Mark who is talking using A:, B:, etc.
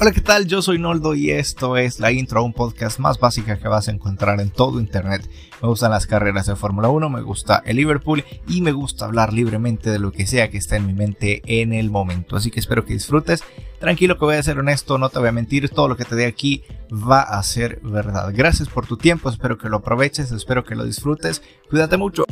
A: Hola, ¿qué tal? Yo soy Noldo y esto es la intro a un podcast más básica que vas a encontrar en todo internet. Me gustan las carreras de Fórmula 1, me gusta el Liverpool y me gusta hablar libremente de lo que sea que esté en mi mente en el momento. Así que espero que disfrutes. Tranquilo que voy a ser honesto, no te voy a mentir, todo lo que te dé aquí va a ser verdad. Gracias por tu tiempo, espero que lo aproveches, espero que lo disfrutes. Cuídate mucho.